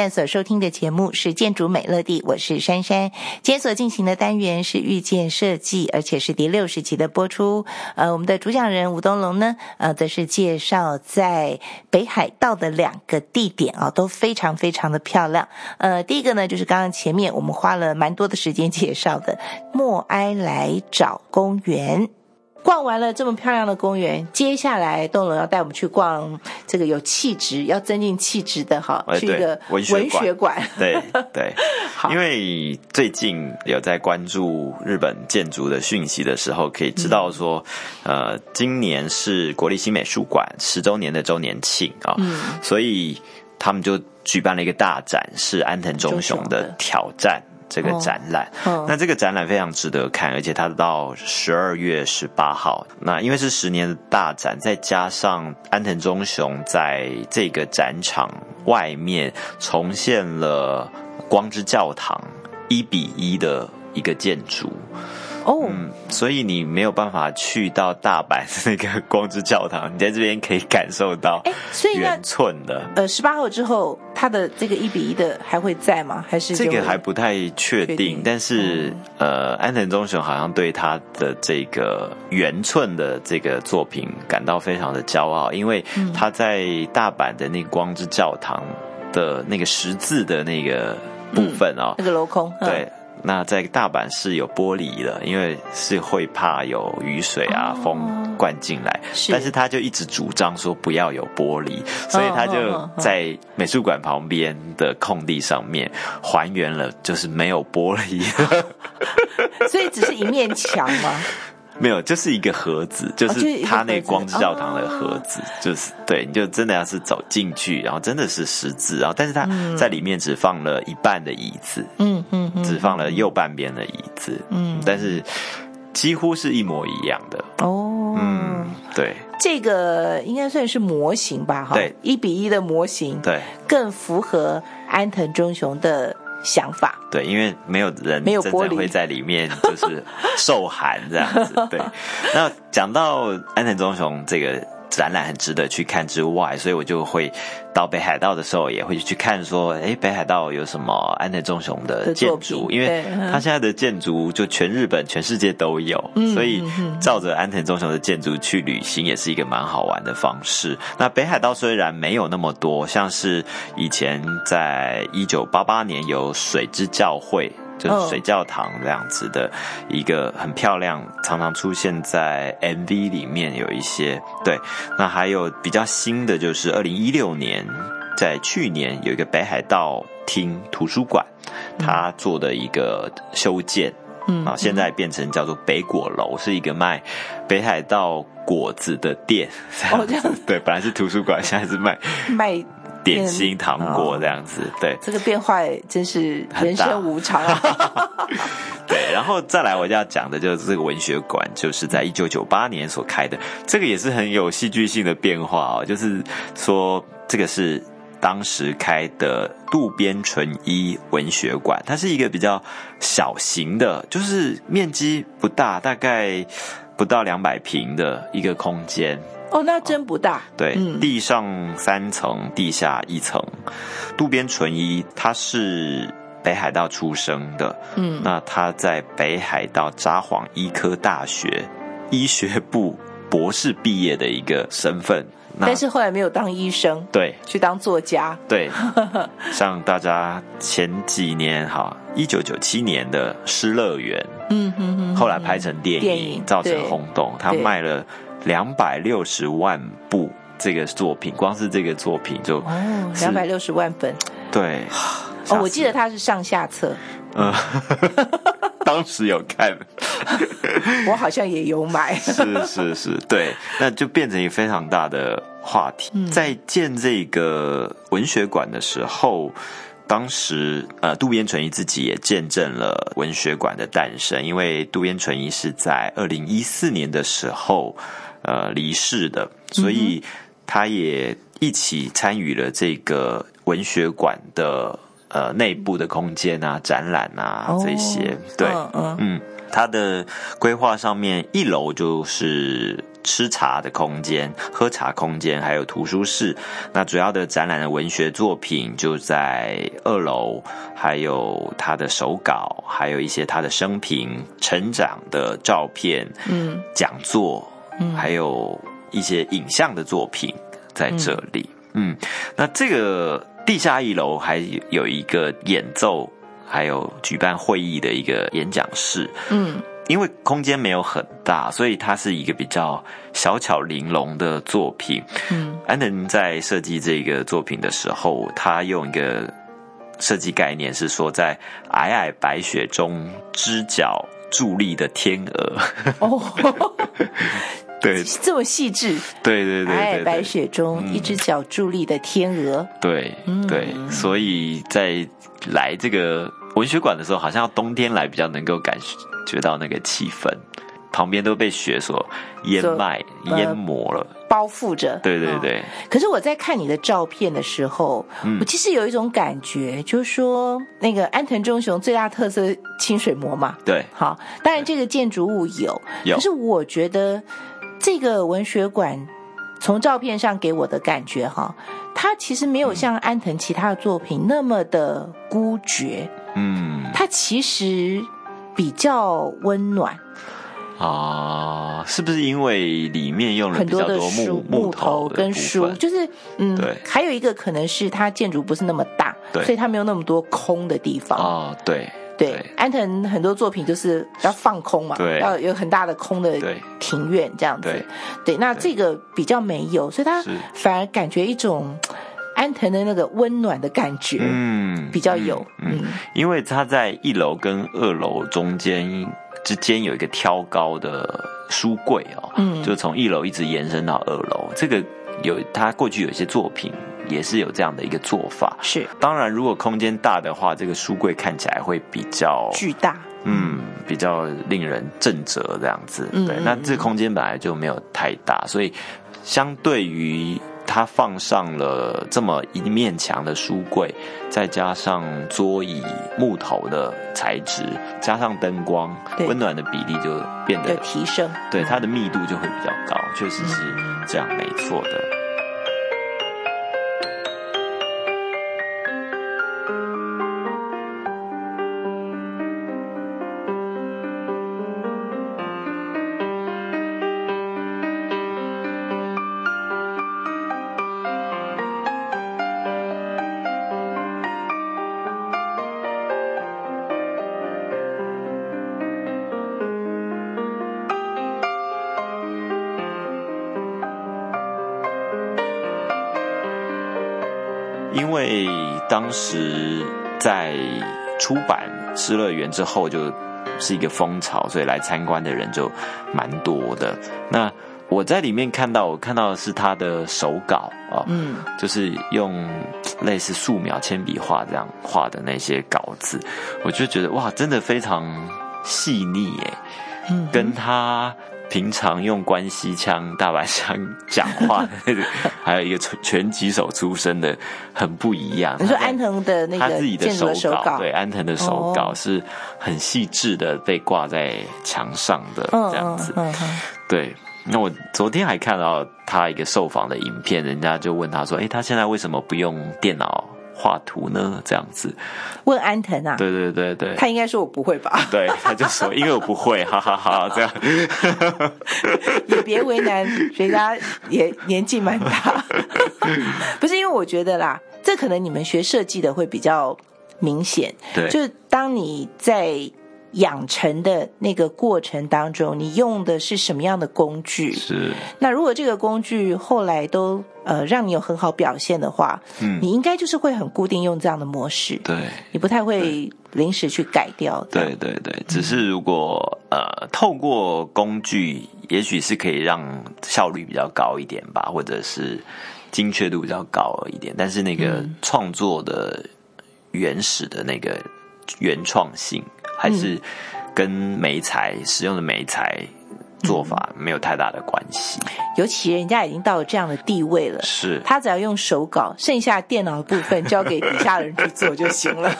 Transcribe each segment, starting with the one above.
现在所收听的节目是《建筑美乐地》，我是珊珊。今天所进行的单元是遇见设计，而且是第六十集的播出。呃，我们的主讲人吴东龙呢，呃，则是介绍在北海道的两个地点啊，都非常非常的漂亮。呃，第一个呢，就是刚刚前面我们花了蛮多的时间介绍的默哀来找公园。逛完了这么漂亮的公园，接下来东龙要带我们去逛这个有气质、要增进气质的哈，去一个文学馆。对 对，因为最近有在关注日本建筑的讯息的时候，可以知道说，呃，今年是国立新美术馆十周年的周年庆啊，所以他们就举办了一个大展，是安藤忠雄的。挑战。这个展览，那这个展览非常值得看，而且它到十二月十八号。那因为是十年的大展，再加上安藤忠雄在这个展场外面重现了光之教堂一比一的一个建筑。哦，嗯，所以你没有办法去到大阪那个光之教堂，你在这边可以感受到，哎，所以的。呃，十八号之后，它的这个一比一的还会在吗？还是这个还不太确定？但是，呃，安藤忠雄好像对他的这个原寸的这个作品感到非常的骄傲，因为他在大阪的那个光之教堂的那个十字的那个部分啊，那个镂空，对。那在大阪是有玻璃的，因为是会怕有雨水啊、风灌进来。但是他就一直主张说不要有玻璃，所以他就在美术馆旁边的空地上面还原了，就是没有玻璃。所以只是一面墙吗？没有，就是一个盒子，就是他那光之教堂的盒子，就是对，你就真的要是走进去，然后真的是十字，然后但是他在里面只放了一半的椅子，嗯嗯，只放了右半边的椅子，嗯，但是几乎是一模一样的。哦，嗯，对，这个应该算是模型吧，哈，对，一比一的模型，对，更符合安藤忠雄的。想法对，因为没有人真正会在里面就是受寒这样子。对，那讲到安藤忠雄这个。展览很值得去看之外，所以我就会到北海道的时候也会去看，说，哎，北海道有什么安藤忠雄的建筑？因为他现在的建筑就全日本、全世界都有，所以照着安藤忠雄的建筑去旅行也是一个蛮好玩的方式。那北海道虽然没有那么多，像是以前在一九八八年有水之教会。就是水教堂这样子的一个很漂亮，常常出现在 MV 里面有一些对。那还有比较新的，就是二零一六年，在去年有一个北海道厅图书馆，他做的一个修建，嗯啊，现在变成叫做北果楼，是一个卖北海道果子的店。哦，这样子 对，本来是图书馆，现在是卖卖。点心糖果这样子，对这个变化真是人生无常。对，然后再来我要讲的就是这个文学馆，就是在一九九八年所开的，这个也是很有戏剧性的变化哦。就是说，这个是当时开的渡边淳一文学馆，它是一个比较小型的，就是面积不大，大概不到两百平的一个空间。哦，那真不大。对，地上三层，地下一层。渡边淳一他是北海道出生的，嗯，那他在北海道札幌医科大学医学部博士毕业的一个身份，但是后来没有当医生，对，去当作家。对，像大家前几年哈，一九九七年的《失乐园》，嗯哼哼，后来拍成电影，造成轰动，他卖了。两百六十万部这个作品，光是这个作品就哦，两百六十万本，对，哦，我记得他是上下册，嗯，当时有看，我好像也有买，是是是，对，那就变成一个非常大的话题。在建这个文学馆的时候。当时，呃，渡边淳一自己也见证了文学馆的诞生，因为渡边淳一是在二零一四年的时候，呃，离世的，所以他也一起参与了这个文学馆的呃内部的空间啊、展览啊这些。对，嗯。它的规划上面，一楼就是吃茶的空间、喝茶空间，还有图书室。那主要的展览的文学作品就在二楼，还有他的手稿，还有一些他的生平、成长的照片，嗯，讲座，嗯，还有一些影像的作品在这里。嗯，那这个地下一楼还有一个演奏。还有举办会议的一个演讲室，嗯，因为空间没有很大，所以它是一个比较小巧玲珑的作品。嗯，安藤在设计这个作品的时候，他用一个设计概念是说，在皑皑白雪中，只脚伫立的天鹅。哦，对，这么细致。对对对，皑皑白雪中，一只脚伫立的天鹅。对对，所以在来这个。文学馆的时候，好像要冬天来比较能够感觉到那个气氛，旁边都被雪所淹埋、淹没了，包覆着。对对对。可是我在看你的照片的时候，我其实有一种感觉，就是说那个安藤忠雄最大特色清水模嘛。对。好，当然这个建筑物有，可是我觉得这个文学馆从照片上给我的感觉，哈，它其实没有像安藤其他的作品那么的孤绝。嗯，它其实比较温暖。啊，是不是因为里面用了很多的木木头跟书？就是嗯，对，还有一个可能是它建筑不是那么大，对，所以它没有那么多空的地方。啊。对对，安藤很多作品就是要放空嘛，对，要有很大的空的庭院这样子。对，那这个比较没有，所以它反而感觉一种。安藤的那个温暖的感觉，嗯，比较有，嗯，因为它在一楼跟二楼中间之间有一个挑高的书柜哦，嗯，就从一楼一直延伸到二楼。这个有他过去有一些作品也是有这样的一个做法，是。当然，如果空间大的话，这个书柜看起来会比较巨大，嗯，比较令人震折这样子。对，那这空间本来就没有太大，所以相对于。它放上了这么一面墙的书柜，再加上桌椅木头的材质，加上灯光，温暖的比例就变得提升，对它的密度就会比较高，确实是这样，没错的。因为当时在出版《失乐园》之后，就是一个风潮，所以来参观的人就蛮多的。那我在里面看到，我看到的是他的手稿啊，嗯，就是用类似素描、铅笔画这样画的那些稿子，我就觉得哇，真的非常细腻耶，嗯，跟他。平常用关西腔、大阪腔讲话，还有一个拳击手出身的，很不一样。你说安藤的那个他自己的手稿，对安藤的手稿是很细致的，被挂在墙上的这样子。对，那我昨天还看到他一个受访的影片，人家就问他说：“哎，他现在为什么不用电脑？”画图呢？这样子问安藤啊？对对对对，他应该说我不会吧？对，他就说因为我不会，哈哈哈，这样 也别为难，人家也年纪蛮大，不是因为我觉得啦，这可能你们学设计的会比较明显，对，就是当你在。养成的那个过程当中，你用的是什么样的工具？是。那如果这个工具后来都呃让你有很好表现的话，嗯，你应该就是会很固定用这样的模式。对。你不太会临时去改掉。对对对，只是如果呃透过工具，也许是可以让效率比较高一点吧，或者是精确度比较高一点。但是那个创作的原始的那个原创性。还是跟媒材使用的媒材做法没有太大的关系。尤其人家已经到了这样的地位了，是他只要用手稿，剩下电脑的部分交给底下的人去做就行了。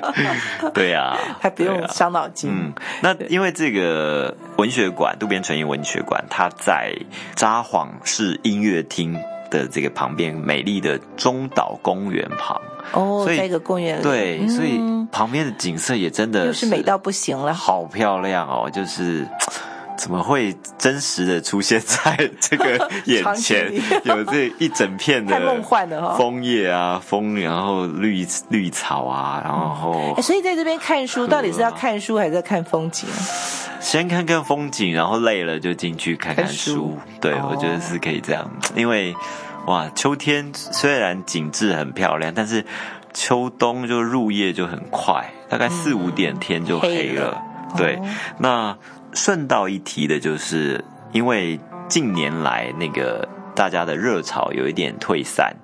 对呀，还不用伤脑筋。嗯，那因为这个文学馆渡边淳一文学馆，它在札幌市音乐厅的这个旁边，美丽的中岛公园旁。哦，在一个公园里，对，所以旁边的景色也真的是美到不行了，好漂亮哦，就是。怎么会真实的出现在这个 眼前？有这一整片的梦幻的枫叶啊，枫，然后绿绿草啊，然后……所以在这边看书，到底是要看书还是在看风景？先看看风景，然后累了就进去看看书。对，我觉得是可以这样，因为哇，秋天虽然景致很漂亮，但是秋冬就入夜就很快，大概四五点天就黑了。对，那。顺道一提的就是，因为近年来那个大家的热潮有一点退散，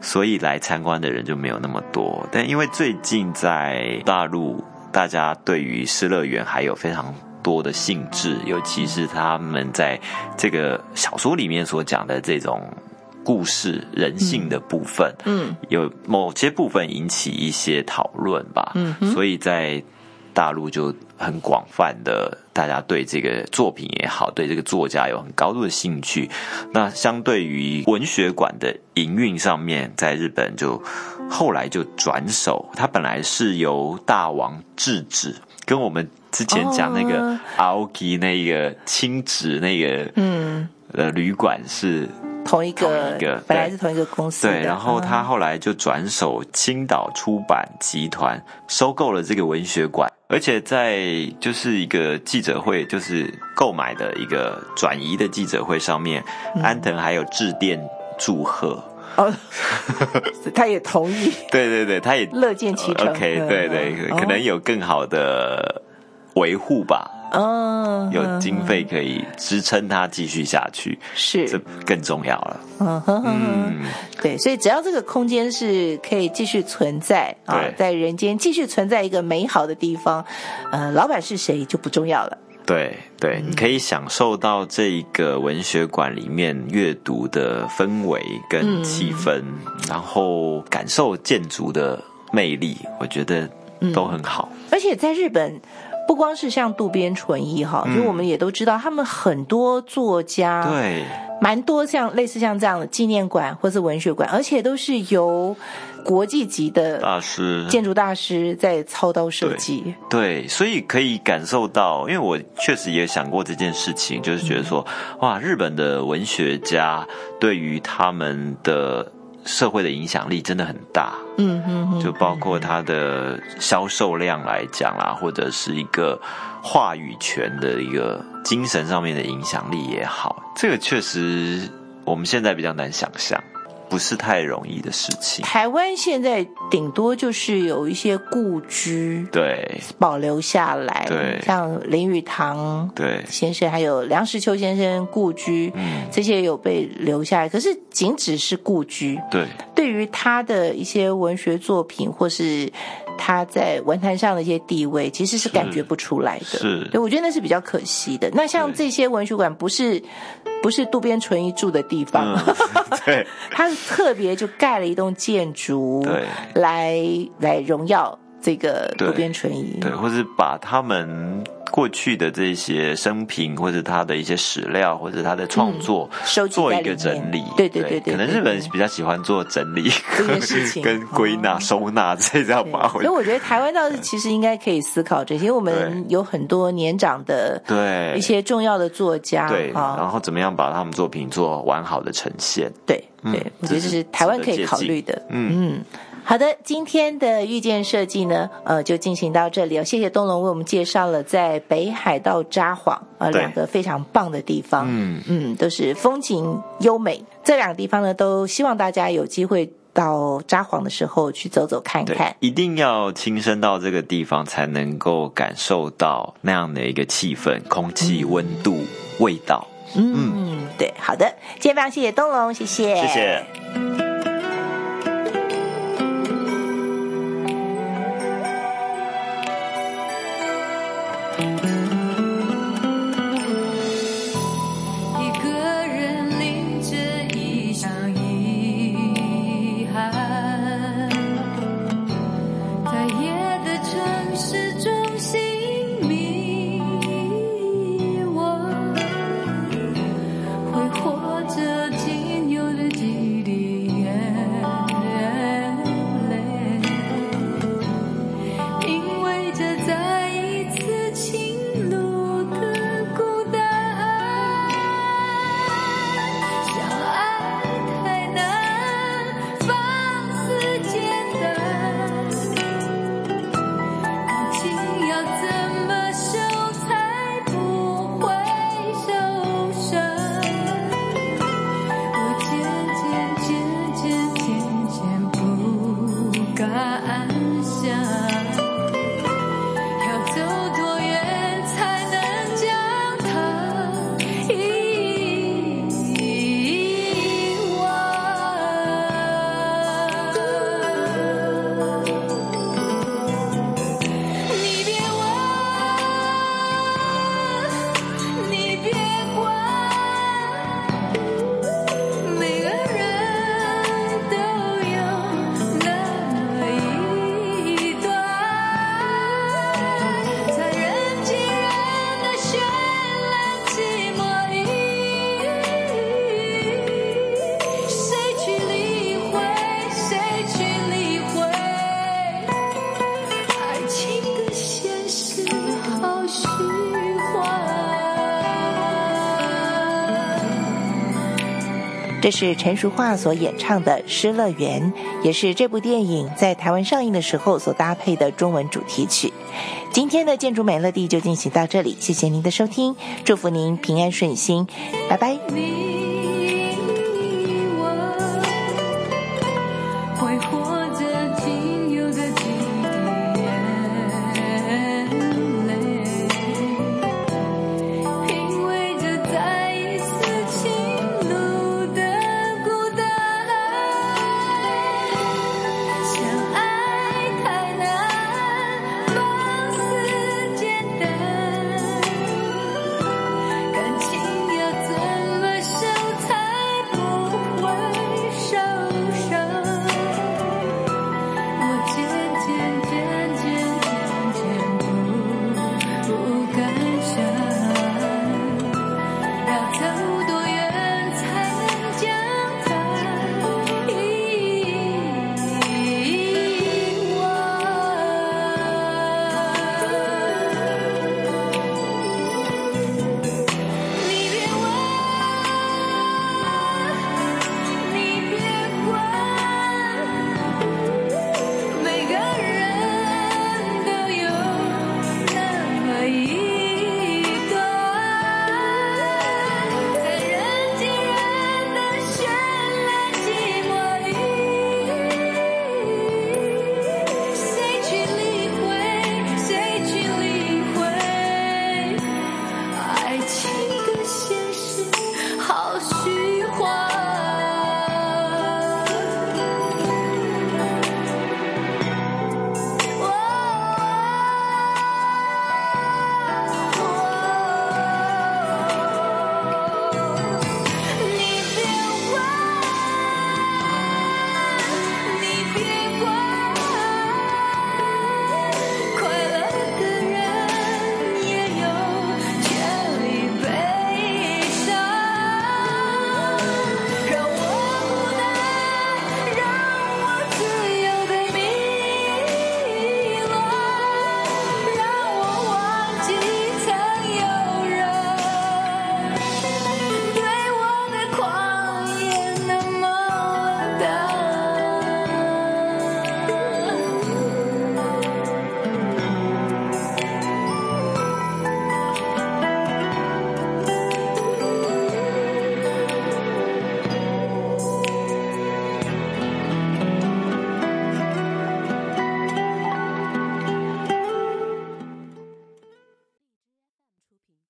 所以来参观的人就没有那么多。但因为最近在大陆，大家对于失乐园还有非常多的兴致，尤其是他们在这个小说里面所讲的这种故事、人性的部分，嗯，有某些部分引起一些讨论吧。嗯，所以在。大陆就很广泛的，大家对这个作品也好，对这个作家有很高度的兴趣。那相对于文学馆的营运上面，在日本就后来就转手，它本来是由大王制止，跟我们之前讲那个 Aoki 那个亲子那个嗯呃旅馆是。同一个，本来是同一个公司。对，然后他后来就转手青岛出版集团收购了这个文学馆，而且在就是一个记者会，就是购买的一个转移的记者会上面，安藤还有致电祝贺。哦，他也同意。对对对，他也乐见其成。OK，对对，可能有更好的维护吧。哦，有经费可以支撑它继续下去，是这更重要了。嗯哼哼，对，所以只要这个空间是可以继续存在啊，在人间继续存在一个美好的地方，呃，老板是谁就不重要了。对对，你可以享受到这一个文学馆里面阅读的氛围跟气氛，然后感受建筑的魅力，我觉得都很好。而且在日本。不光是像渡边淳一哈，就我们也都知道，他们很多作家，对，蛮多像类似像这样的纪念馆或是文学馆，而且都是由国际级的大师、建筑大师在操刀设计。对，所以可以感受到，因为我确实也想过这件事情，就是觉得说，哇，日本的文学家对于他们的。社会的影响力真的很大，嗯嗯，就包括它的销售量来讲啦，或者是一个话语权的一个精神上面的影响力也好，这个确实我们现在比较难想象。不是太容易的事情。台湾现在顶多就是有一些故居，对，保留下来，对，像林语堂对先生，还有梁实秋先生故居，嗯，这些有被留下来。可是仅只是故居，对，对于他的一些文学作品或是。他在文坛上的一些地位，其实是感觉不出来的。是，对我觉得那是比较可惜的。那像这些文学馆，不是不是渡边淳一住的地方，对，他是特别就盖了一栋建筑，对，来来荣耀这个渡边淳一，对，或是把他们。过去的这些生平，或者他的一些史料，或者他的创作，做一个整理。对对对对，可能日本人比较喜欢做整理，这件事情 跟归纳、收纳这样吧。所以我觉得台湾倒是其实应该可以思考这些，我们有很多年长的对一些重要的作家，对，然后怎么样把他们作品做完好的呈现？对对，我觉得这是台湾可以考虑的。嗯嗯。好的，今天的遇见设计呢，呃，就进行到这里哦。谢谢东龙为我们介绍了在北海道札幌啊两个非常棒的地方，嗯嗯，都是风景优美。这两个地方呢，都希望大家有机会到札幌的时候去走走看看。一定要亲身到这个地方，才能够感受到那样的一个气氛、空气、温度、味道。嗯，对，好的，今天非常谢谢东龙，谢谢，谢谢。这是陈淑桦所演唱的《失乐园》，也是这部电影在台湾上映的时候所搭配的中文主题曲。今天的建筑美乐蒂就进行到这里，谢谢您的收听，祝福您平安顺心，拜拜。